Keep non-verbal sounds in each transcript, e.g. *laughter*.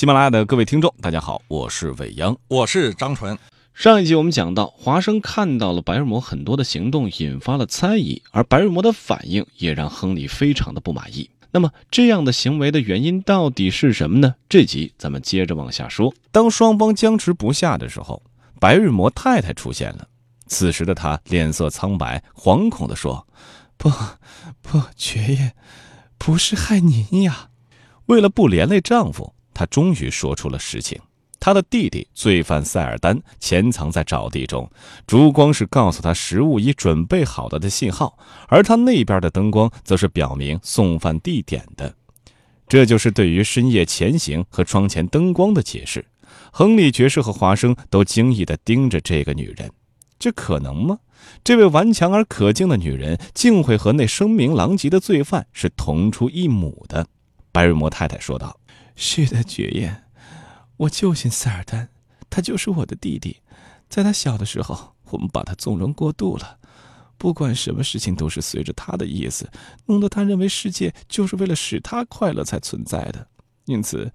喜马拉雅的各位听众，大家好，我是伟阳，我是张纯。上一集我们讲到，华生看到了白日魔很多的行动，引发了猜疑，而白日魔的反应也让亨利非常的不满意。那么，这样的行为的原因到底是什么呢？这集咱们接着往下说。当双方僵持不下的时候，白日魔太太出现了。此时的她脸色苍白，惶恐地说：“不，不，爵爷，不是害您呀。”为了不连累丈夫。他终于说出了实情：他的弟弟罪犯塞尔丹潜藏在沼地中，烛光是告诉他食物已准备好了的信号，而他那边的灯光则是表明送饭地点的。这就是对于深夜前行和窗前灯光的解释。亨利爵士和华生都惊异地盯着这个女人，这可能吗？这位顽强而可敬的女人，竟会和那声名狼藉的罪犯是同出一母的？白瑞摩太太说道。是的，爵爷，我就信塞尔丹，他就是我的弟弟。在他小的时候，我们把他纵容过度了，不管什么事情都是随着他的意思，弄得他认为世界就是为了使他快乐才存在的。因此，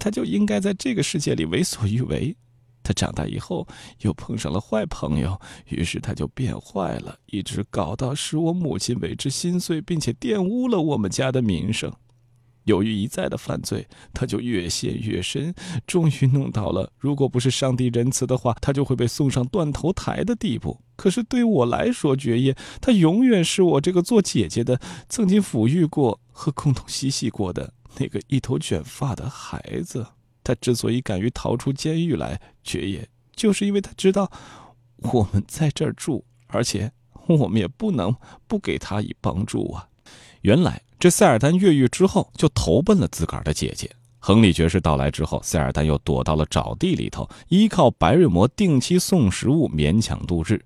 他就应该在这个世界里为所欲为。他长大以后又碰上了坏朋友，于是他就变坏了，一直搞到使我母亲为之心碎，并且玷污了我们家的名声。由于一再的犯罪，他就越陷越深，终于弄到了，如果不是上帝仁慈的话，他就会被送上断头台的地步。可是对我来说，爵爷，他永远是我这个做姐姐的曾经抚育过和共同嬉戏过的那个一头卷发的孩子。他之所以敢于逃出监狱来，爵爷，就是因为他知道我们在这儿住，而且我们也不能不给他以帮助啊。原来。这塞尔丹越狱之后，就投奔了自个儿的姐姐。亨利爵士到来之后，塞尔丹又躲到了沼地里头，依靠白瑞摩定期送食物勉强度日。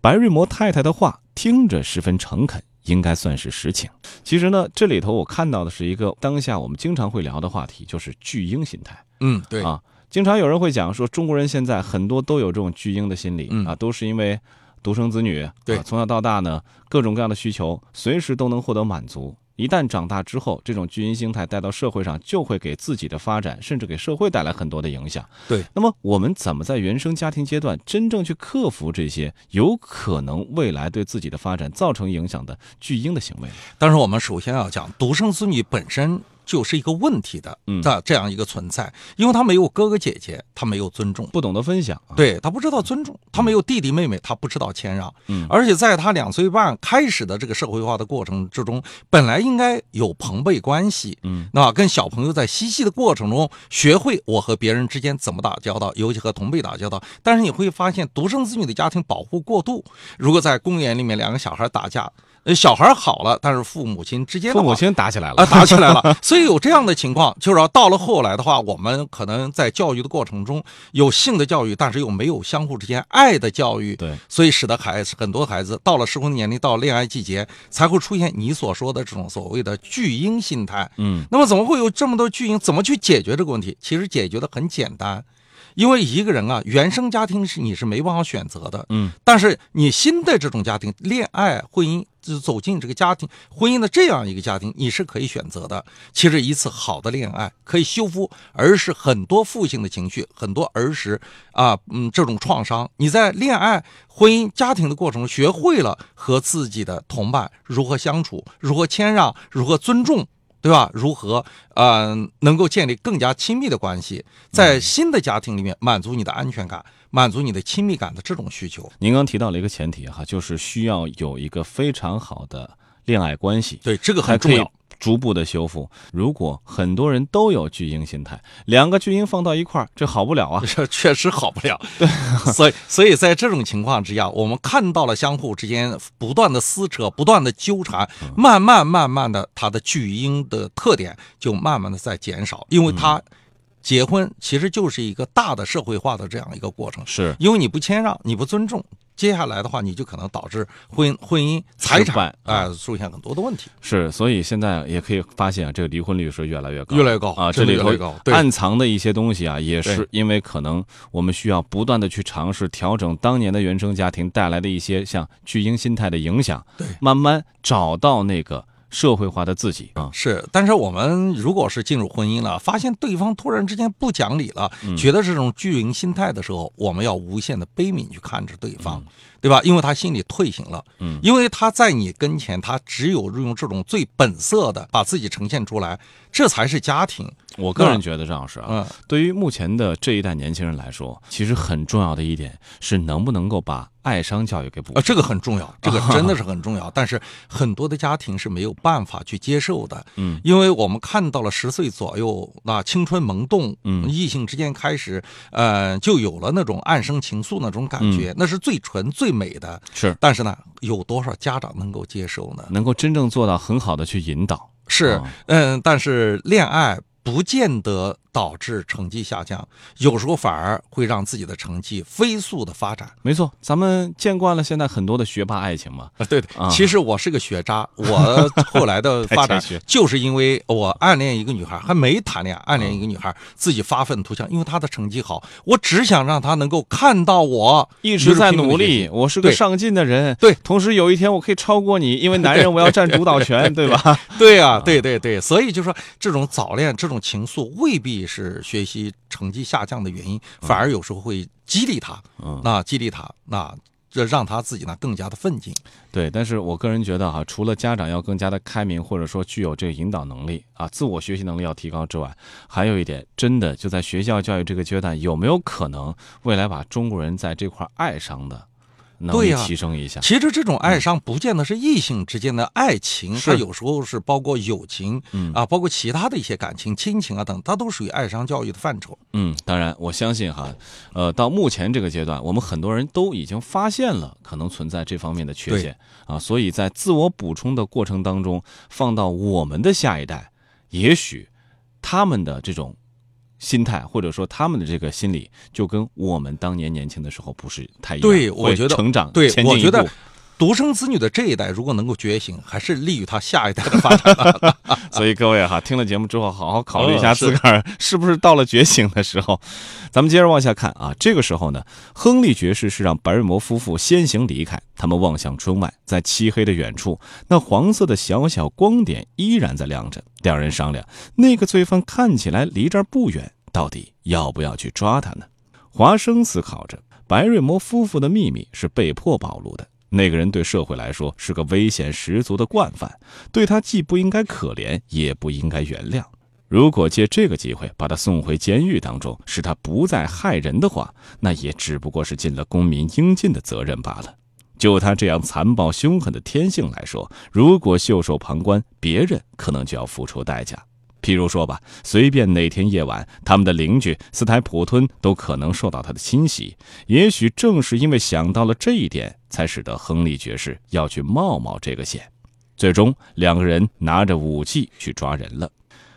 白瑞摩太太的话听着十分诚恳，应该算是实情。其实呢，这里头我看到的是一个当下我们经常会聊的话题，就是巨婴心态。嗯，对啊，经常有人会讲说，中国人现在很多都有这种巨婴的心理啊，都是因为独生子女，对，从小到大呢，各种各样的需求随时都能获得满足。一旦长大之后，这种巨婴心态带到社会上，就会给自己的发展，甚至给社会带来很多的影响。对，那么我们怎么在原生家庭阶段真正去克服这些有可能未来对自己的发展造成影响的巨婴的行为？但是我们首先要讲独生子女本身。就是一个问题的的这样一个存在，因为他没有哥哥姐姐，他没有尊重，不懂得分享，对他不知道尊重，他没有弟弟妹妹，他不知道谦让，嗯，而且在他两岁半开始的这个社会化的过程之中，本来应该有朋辈关系，嗯，那跟小朋友在嬉戏的过程中，学会我和别人之间怎么打交道，尤其和同辈打交道。但是你会发现，独生子女的家庭保护过度，如果在公园里面两个小孩打架。呃，小孩好了，但是父母亲之间，父母亲打起来了啊，打起来了。*laughs* 所以有这样的情况，就是说到了后来的话，我们可能在教育的过程中有性的教育，但是又没有相互之间爱的教育。对，所以使得孩子很多孩子到了适婚年龄，到恋爱季节，才会出现你所说的这种所谓的巨婴心态。嗯，那么怎么会有这么多巨婴？怎么去解决这个问题？其实解决的很简单。因为一个人啊，原生家庭是你是没办法选择的，嗯，但是你新的这种家庭、恋爱、婚姻，就走进这个家庭、婚姻的这样一个家庭，你是可以选择的。其实一次好的恋爱可以修复儿时很多负性的情绪，很多儿时啊，嗯，这种创伤。你在恋爱、婚姻、家庭的过程中，学会了和自己的同伴如何相处，如何谦让，如何尊重。对吧？如何呃能够建立更加亲密的关系，在新的家庭里面满足你的安全感，满足你的亲密感的这种需求？您刚提到了一个前提哈，就是需要有一个非常好的恋爱关系。对，这个很重要。逐步的修复。如果很多人都有巨婴心态，两个巨婴放到一块儿，这好不了啊！*laughs* 这确实好不了。*laughs* 对，所以，所以在这种情况之下，我们看到了相互之间不断的撕扯、不断的纠缠，慢慢、慢慢的，他的巨婴的特点就慢慢的在减少，因为他结婚其实就是一个大的社会化的这样一个过程。是，因为你不谦让，你不尊重。接下来的话，你就可能导致婚婚姻财产啊出现很多的问题。是，所以现在也可以发现啊，这个离婚率是越来越高，越来越高啊。这里头暗藏的一些东西啊，也是因为可能我们需要不断的去尝试调整当年的原生家庭带来的一些像巨婴心态的影响，对，慢慢找到那个。社会化的自己啊。是，但是我们如果是进入婚姻了，发现对方突然之间不讲理了，觉得这种巨婴心态的时候，我们要无限的悲悯去看着对方，对吧？因为他心里退行了，嗯，因为他在你跟前，他只有用这种最本色的把自己呈现出来，这才是家庭。我个人觉得，张老师啊，对于目前的这一代年轻人来说，其实很重要的一点是能不能够把爱商教育给补。啊，这个很重要，这个 *laughs* 真的是很重要。但是很多的家庭是没有办法去接受的，嗯，因为我们看到了十岁左右，那青春萌动，嗯，异性之间开始，呃，就有了那种暗生情愫那种感觉，那是最纯最美的。是，但是呢，有多少家长能够接受呢？能够真正做到很好的去引导？是，嗯，但是恋爱。不见得导致成绩下降，有时候反而会让自己的成绩飞速的发展。没错，咱们见惯了现在很多的学霸爱情嘛。啊，对的。其实我是个学渣，我 *laughs* 后来的发展就是因为我暗恋一个女孩，还没谈恋爱，暗恋一个女孩，自己发愤图强，因为她的成绩好，我只想让她能够看到我一直在努力，我是个上进的人。对，同时有一天我可以超过你，因为男人我要占主导权，*laughs* 对吧？对啊，对对对，所以就说这种早恋这种。情愫未必是学习成绩下降的原因，反而有时候会激励他，那激励他，那这让他自己呢更加的奋进。对，但是我个人觉得哈，除了家长要更加的开明，或者说具有这个引导能力啊，自我学习能力要提高之外，还有一点，真的就在学校教育这个阶段，有没有可能未来把中国人在这块爱上的？对呀，提升一下。其实这种爱上不见得是异性之间的爱情，它有时候是包括友情，嗯啊，包括其他的一些感情、亲情啊等，它都属于爱商教育的范畴。嗯，当然，我相信哈，呃，到目前这个阶段，我们很多人都已经发现了可能存在这方面的缺陷啊，所以在自我补充的过程当中，放到我们的下一代，也许他们的这种。心态或者说他们的这个心理，就跟我们当年年轻的时候不是太一样。对，我觉得成长，对，我觉得。独生子女的这一代，如果能够觉醒，还是利于他下一代的发展。*laughs* 所以各位哈，听了节目之后，好好考虑一下自个儿是不是到了觉醒的时候。*laughs* 咱们接着往下看啊，这个时候呢，亨利爵士是让白瑞摩夫妇先行离开，他们望向窗外，在漆黑的远处，那黄色的小小光点依然在亮着。两人商量，那个罪犯看起来离这儿不远，到底要不要去抓他呢？华生思考着，白瑞摩夫妇的秘密是被迫暴露的。那个人对社会来说是个危险十足的惯犯，对他既不应该可怜，也不应该原谅。如果借这个机会把他送回监狱当中，使他不再害人的话，那也只不过是尽了公民应尽的责任罢了。就他这样残暴凶狠的天性来说，如果袖手旁观，别人可能就要付出代价。譬如说吧，随便哪天夜晚，他们的邻居斯台普吞都可能受到他的侵袭。也许正是因为想到了这一点，才使得亨利爵士要去冒冒这个险。最终，两个人拿着武器去抓人了。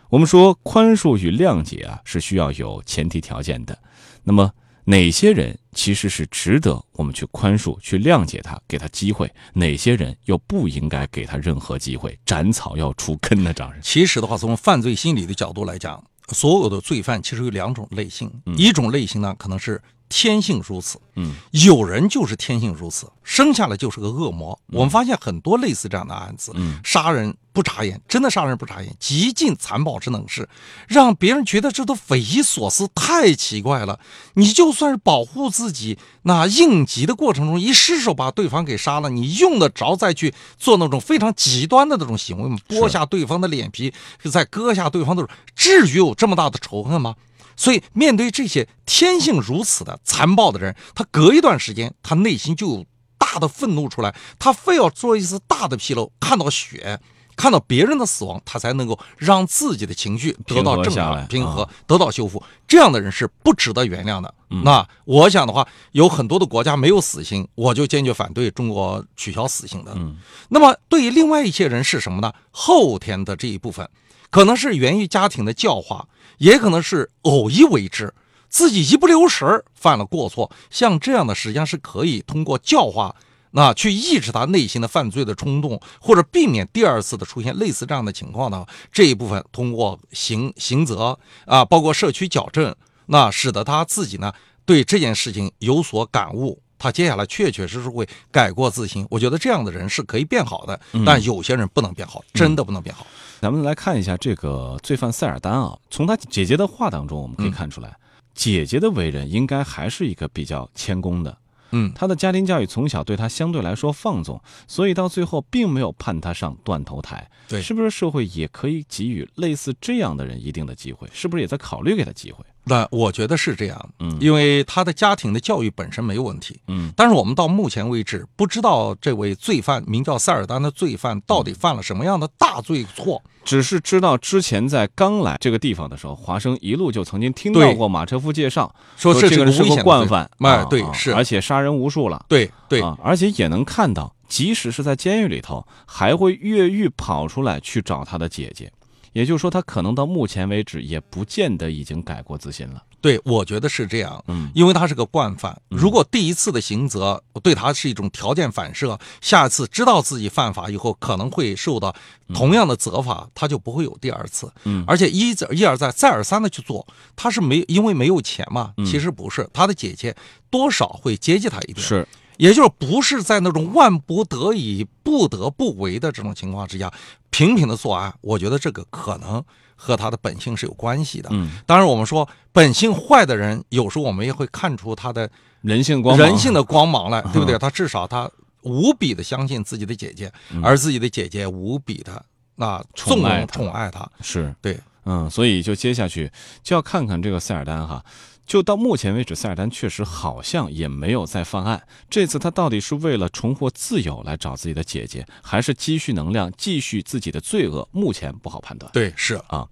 我们说，宽恕与谅解啊，是需要有前提条件的。那么，哪些人其实是值得我们去宽恕、去谅解他，给他机会？哪些人又不应该给他任何机会，斩草要除根呢？张人，其实的话，从犯罪心理的角度来讲，所有的罪犯其实有两种类型，一种类型呢，可能是。天性如此，嗯，有人就是天性如此，生下来就是个恶魔。我们发现很多类似这样的案子，嗯，杀人不眨眼，真的杀人不眨眼，极尽残暴之能事，让别人觉得这都匪夷所思，太奇怪了。你就算是保护自己，那应急的过程中一失手把对方给杀了，你用得着再去做那种非常极端的那种行为吗？剥下对方的脸皮，再割下对方的，至于有这么大的仇恨吗？所以，面对这些天性如此的残暴的人，他隔一段时间，他内心就有大的愤怒出来，他非要做一次大的纰漏，看到血，看到别人的死亡，他才能够让自己的情绪得到正常平和，得到修复。这样的人是不值得原谅的。那我想的话，有很多的国家没有死刑，我就坚决反对中国取消死刑的。那么，对于另外一些人是什么呢？后天的这一部分，可能是源于家庭的教化。也可能是偶一为之，自己一不留神儿犯了过错，像这样的实际上是可以通过教化，那去抑制他内心的犯罪的冲动，或者避免第二次的出现类似这样的情况呢？这一部分通过刑刑责啊，包括社区矫正，那使得他自己呢对这件事情有所感悟，他接下来确确实实会改过自新。我觉得这样的人是可以变好的，但有些人不能变好，真的不能变好。咱们来看一下这个罪犯塞尔丹啊，从他姐姐的话当中，我们可以看出来，姐姐的为人应该还是一个比较谦恭的。嗯，他的家庭教育从小对他相对来说放纵，所以到最后并没有判他上断头台。对，是不是社会也可以给予类似这样的人一定的机会？是不是也在考虑给他机会？那我觉得是这样，嗯，因为他的家庭的教育本身没有问题，嗯，但是我们到目前为止不知道这位罪犯名叫塞尔丹的罪犯到底犯了什么样的大罪错，只是知道之前在刚来这个地方的时候，华生一路就曾经听到过马车夫介绍，说这个人是个惯犯，哎，对，是，而且杀人无数了，对对，而且也能看到，即使是在监狱里头，还会越狱跑出来去找他的姐姐。也就是说，他可能到目前为止也不见得已经改过自新了。对，我觉得是这样。嗯，因为他是个惯犯，如果第一次的刑责对他是一种条件反射，下一次知道自己犯法以后可能会受到同样的责罚，他就不会有第二次。嗯，而且一一而再再而三的去做，他是没因为没有钱嘛？其实不是，他的姐姐多少会接济他一点。是。也就是不是在那种万不得已、不得不为的这种情况之下，频频的作案，我觉得这个可能和他的本性是有关系的。嗯，当然我们说本性坏的人，有时候我们也会看出他的人性光人性的光芒来，对不对？他至少他无比的相信自己的姐姐，而自己的姐姐无比的那纵爱宠爱他，是。对，嗯，所以就接下去就要看看这个塞尔丹哈。就到目前为止，塞尔丹确实好像也没有再犯案。这次他到底是为了重获自由来找自己的姐姐，还是积蓄能量继续自己的罪恶？目前不好判断。对，是啊。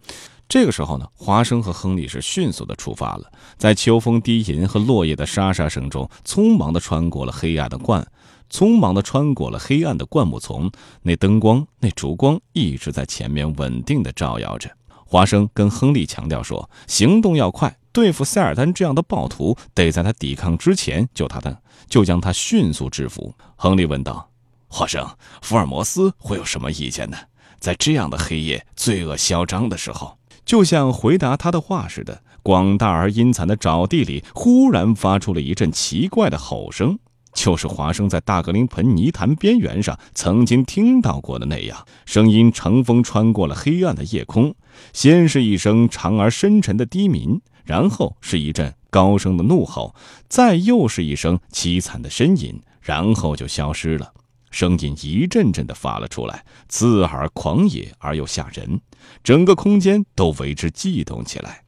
这个时候呢，华生和亨利是迅速的出发了，在秋风低吟和落叶的沙沙声中，匆忙的穿过了黑暗的灌，匆忙的穿过了黑暗的灌木丛。那灯光，那烛光一直在前面稳定的照耀着。华生跟亨利强调说：“行动要快。”对付塞尔丹这样的暴徒，得在他抵抗之前救他的就将他迅速制服。亨利问道：“华生，福尔摩斯会有什么意见呢？在这样的黑夜、罪恶嚣张的时候，就像回答他的话似的，广大而阴惨的沼地里忽然发出了一阵奇怪的吼声，就是华生在大格林盆泥潭边缘上曾经听到过的那样。声音乘风穿过了黑暗的夜空，先是一声长而深沉的低鸣。”然后是一阵高声的怒吼，再又是一声凄惨的呻吟，然后就消失了。声音一阵阵的发了出来，刺耳、狂野而又吓人，整个空间都为之悸动起来。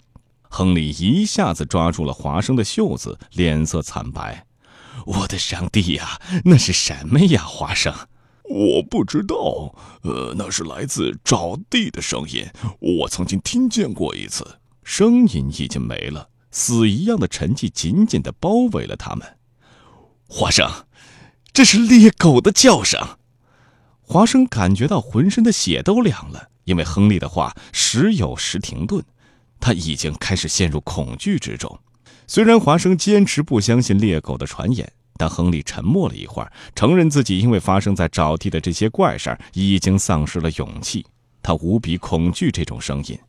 亨利一下子抓住了华生的袖子，脸色惨白。我的上帝呀，那是什么呀，华生？我不知道。呃，那是来自沼地的声音，我曾经听见过一次。声音已经没了，死一样的沉寂紧紧的包围了他们。华生，这是猎狗的叫声。华生感觉到浑身的血都凉了，因为亨利的话时有时停顿，他已经开始陷入恐惧之中。虽然华生坚持不相信猎狗的传言，但亨利沉默了一会儿，承认自己因为发生在沼地的这些怪事儿已经丧失了勇气。他无比恐惧这种声音。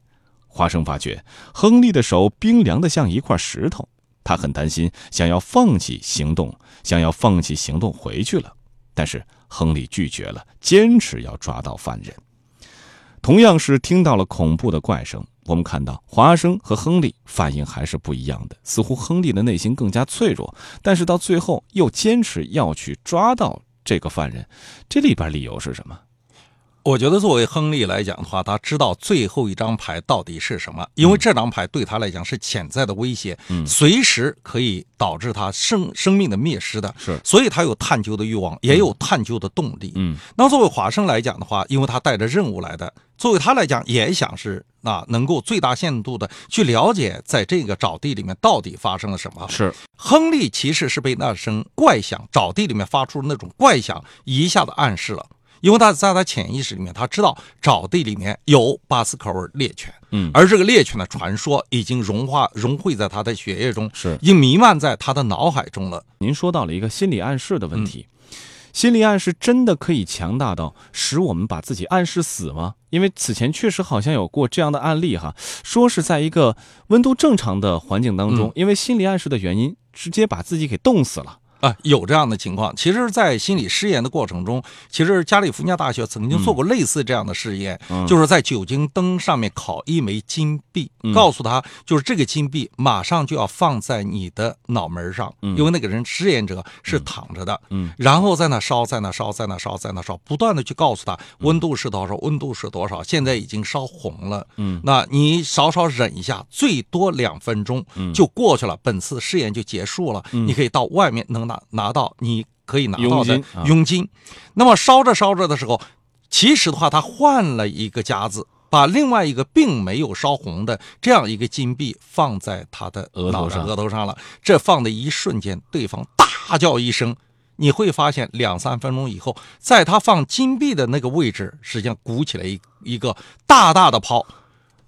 华生发觉亨利的手冰凉的像一块石头，他很担心，想要放弃行动，想要放弃行动回去了。但是亨利拒绝了，坚持要抓到犯人。同样是听到了恐怖的怪声，我们看到华生和亨利反应还是不一样的。似乎亨利的内心更加脆弱，但是到最后又坚持要去抓到这个犯人。这里边理由是什么？我觉得，作为亨利来讲的话，他知道最后一张牌到底是什么，因为这张牌对他来讲是潜在的威胁，嗯，随时可以导致他生生命的灭失的，是，所以他有探究的欲望，也有探究的动力，嗯。那作为华生来讲的话，因为他带着任务来的，作为他来讲，也想是啊，能够最大限度的去了解在这个沼地里面到底发生了什么。是，亨利其实是被那声怪响，沼地里面发出的那种怪响一下子暗示了。因为他在他潜意识里面，他知道沼地里面有巴斯克尔猎犬，嗯，而这个猎犬的传说已经融化融汇在他的血液中，是，已经弥漫在他的脑海中了。您说到了一个心理暗示的问题，心理暗示真的可以强大到使我们把自己暗示死吗？因为此前确实好像有过这样的案例哈，说是在一个温度正常的环境当中，因为心理暗示的原因，直接把自己给冻死了。啊，有这样的情况。其实，在心理试验的过程中，其实加利福尼亚大学曾经做过类似这样的试验，就是在酒精灯上面烤一枚金币，告诉他，就是这个金币马上就要放在你的脑门上，因为那个人试验者是躺着的，嗯，然后在那烧，在那烧，在那烧，在那烧，不断的去告诉他温度是多少，温度是多少，现在已经烧红了，嗯，那你稍稍忍一下，最多两分钟就过去了，本次试验就结束了，你可以到外面能。拿拿到你可以拿到的佣金，那么烧着烧着的时候，其实的话，他换了一个夹子，把另外一个并没有烧红的这样一个金币放在他的额头上额头上了。这放的一瞬间，对方大叫一声，你会发现两三分钟以后，在他放金币的那个位置，实际上鼓起来一一个大大的泡，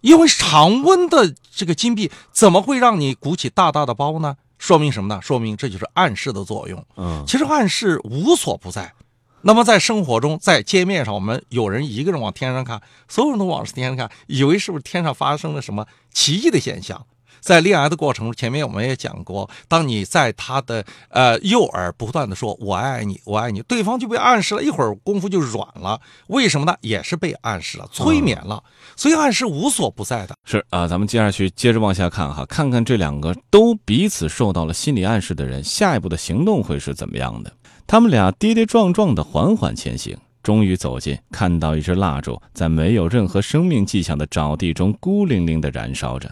因为常温的这个金币怎么会让你鼓起大大的包呢？说明什么呢？说明这就是暗示的作用。嗯，其实暗示无所不在。那么在生活中，在街面上，我们有人一个人往天上看，所有人都往天上看，以为是不是天上发生了什么奇异的现象？在恋爱的过程中，前面我们也讲过，当你在他的呃右耳不断的说“我爱你，我爱你”，对方就被暗示了，一会儿功夫就软了。为什么呢？也是被暗示了，催眠了。所以暗示无所不在的。是啊，咱们接下去接着往下看哈，看看这两个都彼此受到了心理暗示的人，下一步的行动会是怎么样的？他们俩跌跌撞撞的缓缓前行，终于走近，看到一支蜡烛在没有任何生命迹象的沼地中孤零零的燃烧着。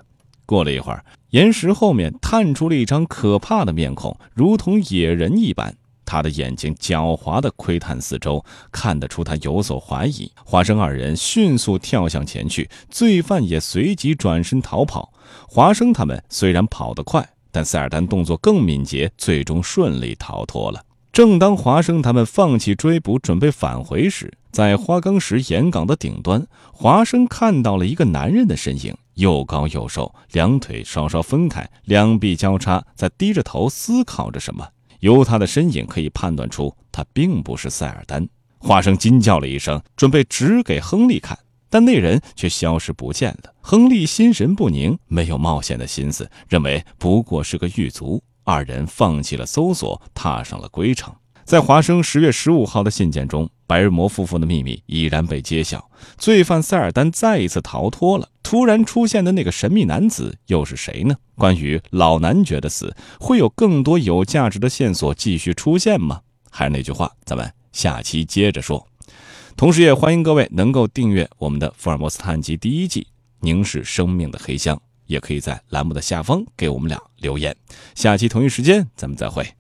过了一会儿，岩石后面探出了一张可怕的面孔，如同野人一般。他的眼睛狡猾地窥探四周，看得出他有所怀疑。华生二人迅速跳向前去，罪犯也随即转身逃跑。华生他们虽然跑得快，但塞尔丹动作更敏捷，最终顺利逃脱了。正当华生他们放弃追捕，准备返回时，在花岗石岩岗的顶端，华生看到了一个男人的身影。又高又瘦，两腿稍稍分开，两臂交叉，在低着头思考着什么。由他的身影可以判断出，他并不是塞尔丹。华生惊叫了一声，准备指给亨利看，但那人却消失不见了。亨利心神不宁，没有冒险的心思，认为不过是个狱卒。二人放弃了搜索，踏上了归程。在华生十月十五号的信件中，白日魔夫妇的秘密已然被揭晓，罪犯塞尔丹再一次逃脱了。突然出现的那个神秘男子又是谁呢？关于老男爵的死，会有更多有价值的线索继续出现吗？还是那句话，咱们下期接着说。同时，也欢迎各位能够订阅我们的《福尔摩斯探案集》第一季《凝视生命的黑箱》，也可以在栏目的下方给我们俩留言。下期同一时间，咱们再会。